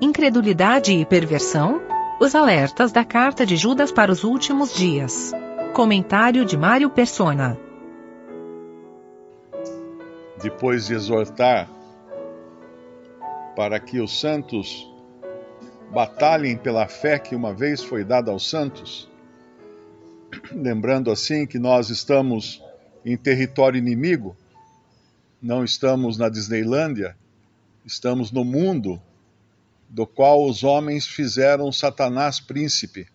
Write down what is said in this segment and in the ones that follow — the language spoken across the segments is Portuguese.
incredulidade e perversão? Os alertas da carta de Judas para os últimos dias. Comentário de Mário Persona. Depois de exortar para que os santos batalhem pela fé que uma vez foi dada aos santos, lembrando assim que nós estamos em território inimigo, não estamos na Disneylândia, estamos no mundo do qual os homens fizeram Satanás príncipe.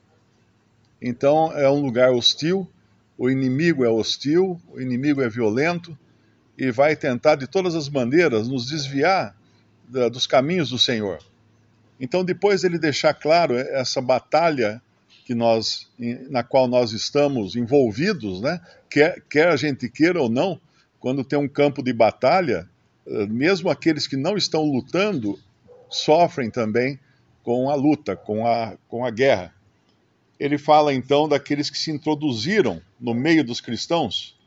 Então é um lugar hostil, o inimigo é hostil, o inimigo é violento e vai tentar de todas as maneiras nos desviar da, dos caminhos do Senhor. Então, depois ele deixar claro essa batalha que nós, na qual nós estamos envolvidos, né? quer, quer a gente queira ou não, quando tem um campo de batalha, eh, mesmo aqueles que não estão lutando sofrem também com a luta, com a, com a guerra. Ele fala então daqueles que se introduziram no meio dos cristãos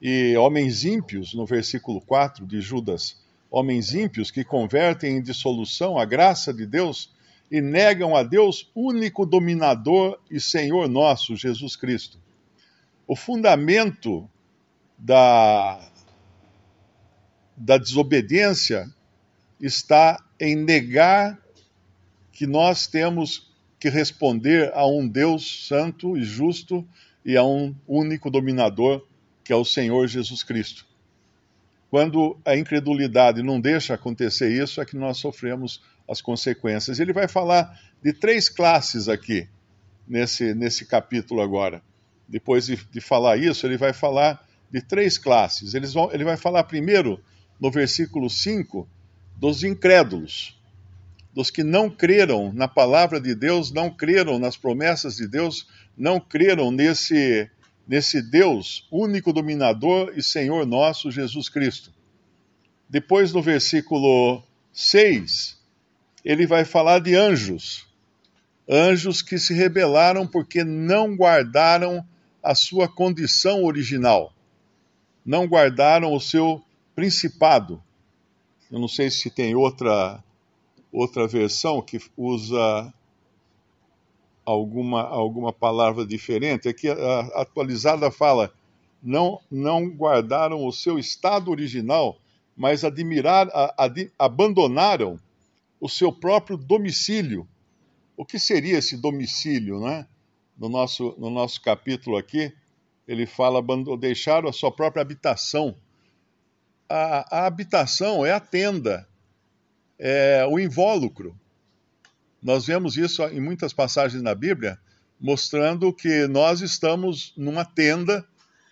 e homens ímpios, no versículo 4 de Judas, homens ímpios que convertem em dissolução a graça de Deus e negam a Deus, único dominador e Senhor nosso, Jesus Cristo. O fundamento da, da desobediência está em negar que nós temos que responder a um Deus santo e justo e a um único dominador, que é o Senhor Jesus Cristo. Quando a incredulidade não deixa acontecer isso, é que nós sofremos as consequências. Ele vai falar de três classes aqui, nesse, nesse capítulo agora. Depois de, de falar isso, ele vai falar de três classes. Vão, ele vai falar primeiro, no versículo 5, dos incrédulos, dos que não creram na palavra de Deus, não creram nas promessas de Deus, não creram nesse nesse Deus, único dominador e Senhor nosso, Jesus Cristo. Depois, no versículo 6, ele vai falar de anjos. Anjos que se rebelaram porque não guardaram a sua condição original, não guardaram o seu principado. Eu não sei se tem outra outra versão que usa alguma, alguma palavra diferente. Aqui a, atualizada fala: não, não guardaram o seu estado original, mas admirar, abandonaram o seu próprio domicílio. O que seria esse domicílio, né? No nosso, no nosso capítulo aqui, ele fala: deixaram a sua própria habitação. A, a habitação é a tenda, é o invólucro nós vemos isso em muitas passagens na Bíblia, mostrando que nós estamos numa tenda,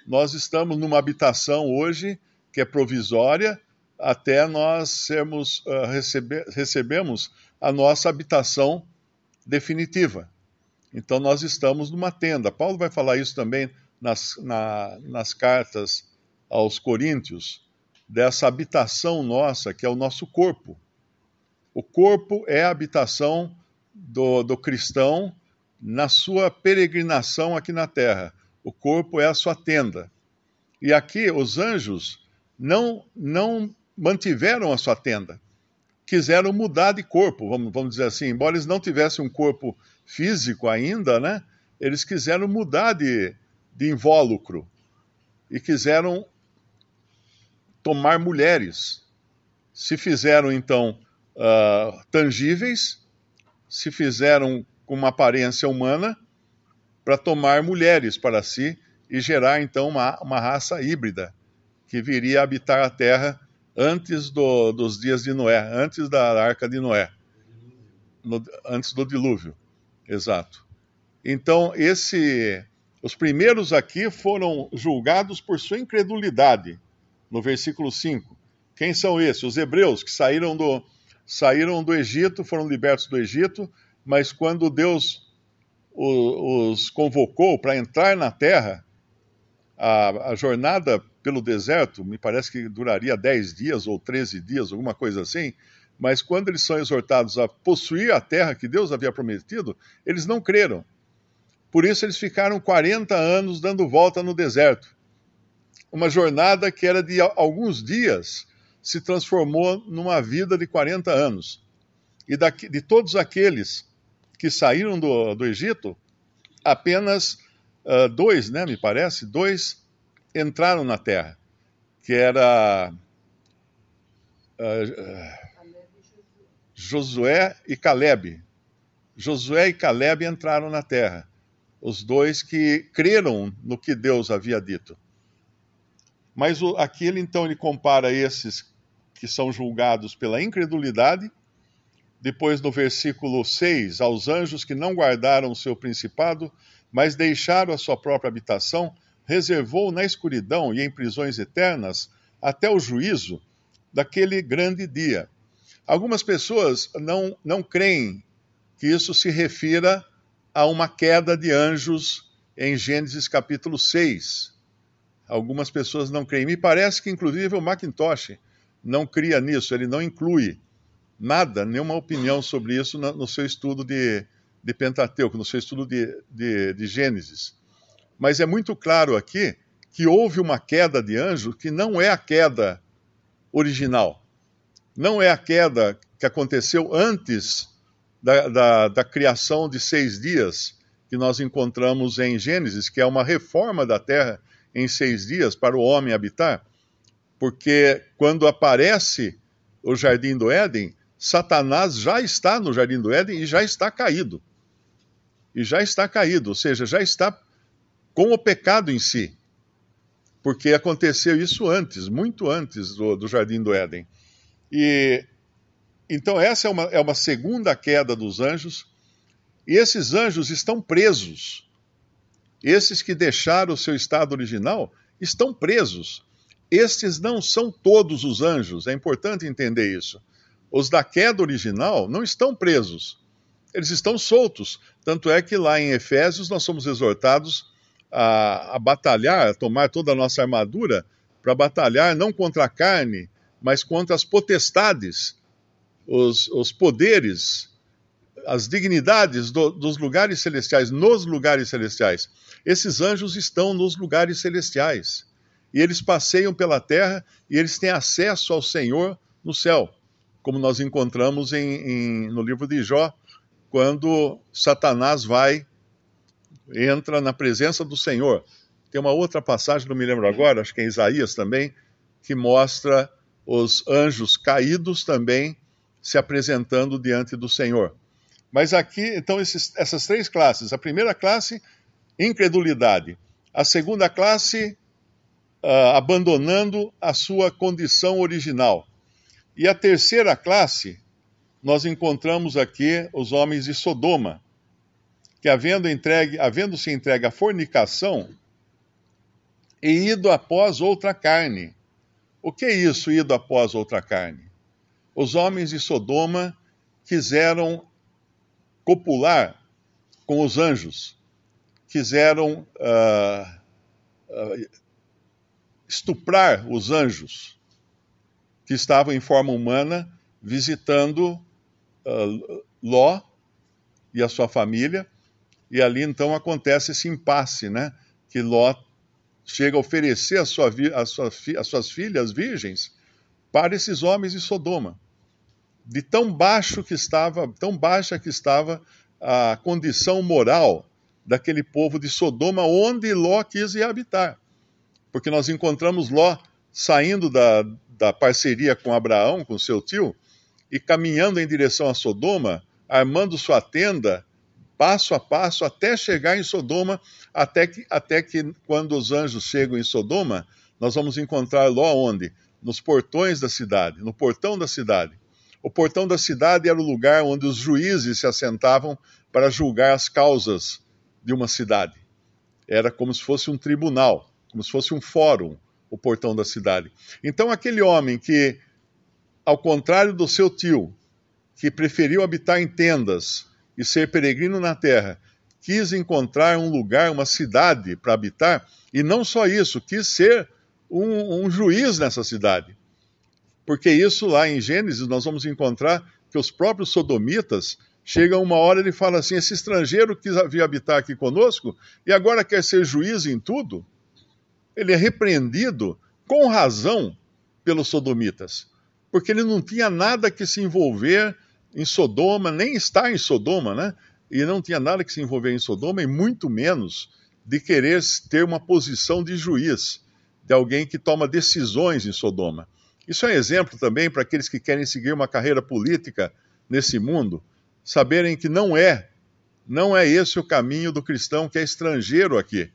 nós estamos numa habitação hoje que é provisória, até nós sermos, uh, receber, recebemos a nossa habitação definitiva. Então nós estamos numa tenda. Paulo vai falar isso também nas, na, nas cartas aos Coríntios, dessa habitação nossa, que é o nosso corpo. O corpo é a habitação do, do cristão na sua peregrinação aqui na terra. O corpo é a sua tenda. E aqui os anjos não, não mantiveram a sua tenda. Quiseram mudar de corpo, vamos, vamos dizer assim. Embora eles não tivessem um corpo físico ainda, né? Eles quiseram mudar de, de invólucro e quiseram tomar mulheres. Se fizeram então uh, tangíveis, se fizeram com uma aparência humana para tomar mulheres para si e gerar então uma, uma raça híbrida que viria a habitar a terra antes do, dos dias de Noé, antes da arca de Noé, no, antes do dilúvio, exato. Então esse, os primeiros aqui foram julgados por sua incredulidade, no versículo 5. Quem são esses? Os hebreus que saíram do, saíram do Egito, foram libertos do Egito, mas quando Deus os convocou para entrar na terra, a, a, jornada pelo deserto, me parece que duraria 10 dias ou 13 dias, alguma coisa assim, mas quando eles são exortados a possuir a terra que Deus havia prometido, eles não creram. Por isso eles ficaram 40 anos dando volta no deserto. Uma jornada que era de alguns dias, se transformou numa vida de 40 anos. E daqui, de todos aqueles que saíram do, do Egito, apenas uh, dois, né, me parece, dois entraram na terra, que era uh, Josué e Caleb. Josué e Caleb entraram na terra, os dois que creram no que Deus havia dito. Mas o, aqui ele então ele compara esses que são julgados pela incredulidade, depois no versículo 6, aos anjos que não guardaram o seu principado, mas deixaram a sua própria habitação, reservou na escuridão e em prisões eternas até o juízo daquele grande dia. Algumas pessoas não, não creem que isso se refira a uma queda de anjos em Gênesis capítulo 6. Algumas pessoas não creem. Me parece que, inclusive, o Macintosh não cria nisso, ele não inclui nada, nenhuma opinião sobre isso no, seu estudo de, de Pentateuco, no seu estudo de, de, de Gênesis. Mas é muito claro aqui que houve uma queda de anjo que não é a queda original. Não é a queda que aconteceu antes da, da, da, criação de seis dias que nós encontramos em Gênesis, que é uma reforma da terra em seis dias para o homem habitar, porque quando aparece o jardim do Éden, Satanás já está no jardim do Éden e já está caído. E já está caído, ou seja, já está com o pecado em si. Porque aconteceu isso antes, muito antes do, do jardim do Éden. E então essa é uma, é uma segunda queda dos anjos, e esses anjos estão presos esses que deixaram o seu estado original estão presos. Estes não são todos os anjos, é importante entender isso. Os da queda original não estão presos, eles estão soltos. Tanto é que lá em Efésios nós somos exortados a, a batalhar, a tomar toda a nossa armadura para batalhar não contra a carne, mas contra as potestades, os, os poderes, as dignidades do, dos lugares celestiais, nos lugares celestiais. Esses anjos estão nos lugares celestiais. E eles passeiam pela terra e eles têm acesso ao Senhor no céu, como nós encontramos em, em, no livro de Jó, quando Satanás vai, entra na presença do Senhor. Tem uma outra passagem, não me lembro agora, acho que é em Isaías também, que mostra os anjos caídos também se apresentando diante do Senhor. Mas aqui, então, esses, essas três classes. A primeira classe incredulidade. A segunda classe, uh, abandonando a sua condição original. E a terceira classe, nós encontramos aqui os homens de Sodoma, que havendo, entregue, havendo se entregue à fornicação e ido após outra carne. O que é isso, ido após outra carne? Os homens de Sodoma quiseram copular com os anjos quiseram uh, uh, estuprar os anjos que estavam em forma humana visitando uh, Ló e a sua família. E ali então acontece esse impasse, né? Que Ló chega a oferecer a sua, a sua, as suas filhas virgens para esses homens de Sodoma. De tão baixo que estava, tão baixa que estava a condição moral daquele povo de Sodoma, onde Ló quis ir habitar. Porque nós encontramos Ló saindo da, da parceria com Abraão, com seu tio, e caminhando em direção a Sodoma, armando sua tenda, passo a passo, até chegar em Sodoma, até que, até que quando os anjos chegam em Sodoma, nós vamos encontrar Ló onde? Nos portões da cidade, no portão da cidade. O portão da cidade era o lugar onde os juízes se assentavam para julgar as causas de uma cidade. Era como se fosse um tribunal, como se fosse um fórum, o portão da cidade. Então, aquele homem que, ao contrário do seu tio, que preferiu habitar em tendas e ser peregrino na terra, quis encontrar um lugar, uma cidade para habitar, e não só isso, quis ser um, um, juiz nessa cidade. Porque isso lá em Gênesis nós vamos encontrar que os próprios sodomitas Chega uma hora ele fala assim: esse estrangeiro que havia habitar aqui conosco e agora quer ser juiz em tudo. Ele é repreendido com razão pelos sodomitas, porque ele não tinha nada que se envolver em Sodoma, nem estar em Sodoma, né? E não tinha nada que se envolver em Sodoma, e muito menos de querer ter uma posição de juiz, de alguém que toma decisões em Sodoma. Isso é exemplo também para aqueles que querem seguir uma carreira política nesse mundo, saberem que não é, não é esse o caminho do cristão que é estrangeiro aqui,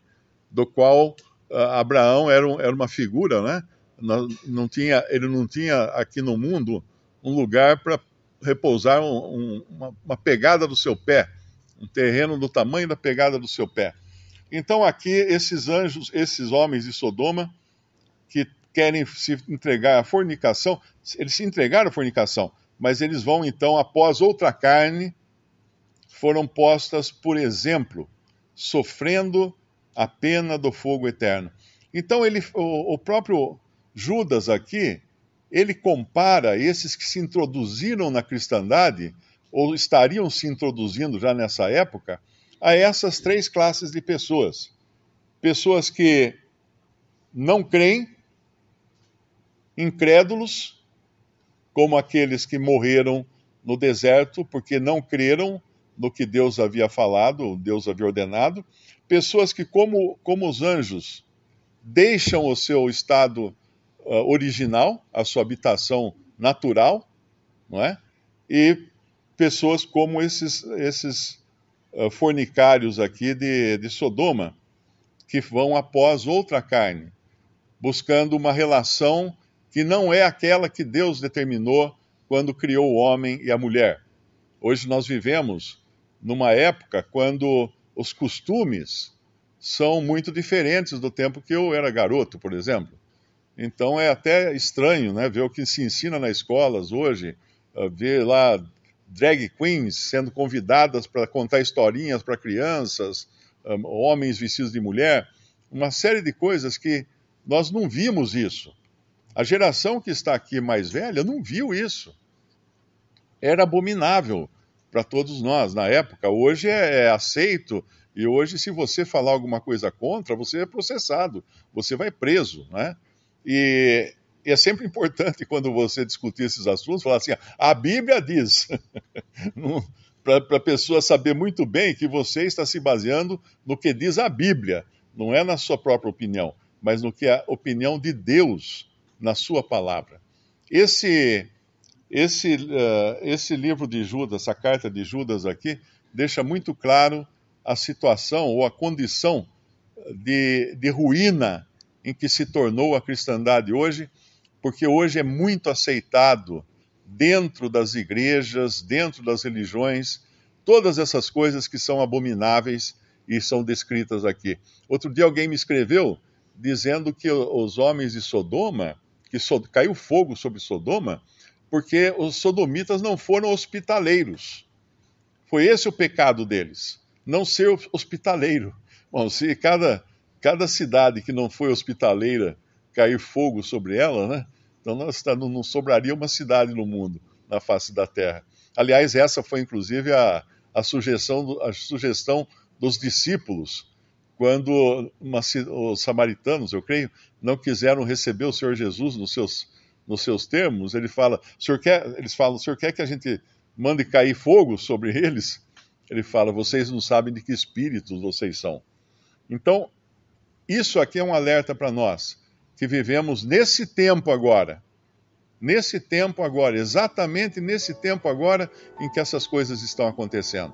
do qual uh, Abraão era, um, era, uma figura, né? Não, não, tinha, ele não tinha aqui no mundo um lugar para repousar um, um, uma, uma pegada do seu pé, um terreno do tamanho da pegada do seu pé. Então aqui esses anjos, esses homens de Sodoma, que querem se entregar à fornicação, eles se entregaram à fornicação, mas eles vão então, após outra carne, foram postas por exemplo, sofrendo a pena do fogo eterno. Então ele, o, o próprio Judas aqui, ele compara esses que se introduziram na cristandade, ou estariam se introduzindo já nessa época, a essas três classes de pessoas. Pessoas que não creem, incrédulos, como aqueles que morreram no deserto porque não creram no que Deus havia falado, Deus havia ordenado, pessoas que, como, como os anjos, deixam o seu estado uh, original, a sua habitação natural, não é? E pessoas como esses, esses uh, fornicários aqui de, de Sodoma, que vão após outra carne, buscando uma relação que não é aquela que Deus determinou quando criou o homem e a mulher. Hoje nós vivemos numa época quando os costumes são muito diferentes do tempo que eu era garoto, por exemplo. Então é até estranho né, ver o que se ensina nas escolas hoje, uh, ver lá drag queens sendo convidadas para contar historinhas para crianças, um, homens vestidos de mulher, uma série de coisas que nós não vimos isso. A geração que está aqui mais velha não viu isso. Era abominável para todos nós na época. Hoje é, é aceito e hoje, se você falar alguma coisa contra, você é processado, você vai preso, né? E, e é sempre importante quando você discutir esses assuntos, falar assim: a Bíblia diz, para a pessoa saber muito bem que você está se baseando no que diz a Bíblia, não é na sua própria opinião, mas no que é a opinião de Deus na sua palavra. Esse, esse, uh, esse livro de Judas, essa carta de Judas aqui, deixa muito claro a situação ou a condição de, de ruína em que se tornou a cristandade hoje, porque hoje é muito aceitado dentro das igrejas, dentro das religiões, todas essas coisas que são abomináveis e são descritas aqui. Outro dia alguém me escreveu dizendo que os homens de Sodoma, que so, caiu fogo sobre Sodoma, porque os sodomitas não foram hospitaleiros. Foi esse o pecado deles, não ser hospitaleiro. Bom, se cada cada cidade que não foi hospitaleira cair fogo sobre ela, né? Então tá, não sobraria uma cidade no mundo, na face da terra. Aliás, essa foi inclusive a, a, sugestão, a sugestão dos discípulos, quando os samaritanos, eu creio, não quiseram receber o Senhor Jesus nos seus, nos seus termos, ele fala, senhor quer, eles falam, o senhor quer que a gente mande cair fogo sobre eles? Ele fala, vocês não sabem de que espíritos vocês são. Então, isso aqui é um alerta para nós, que vivemos nesse tempo agora. Nesse tempo agora, exatamente nesse tempo agora em que essas coisas estão acontecendo.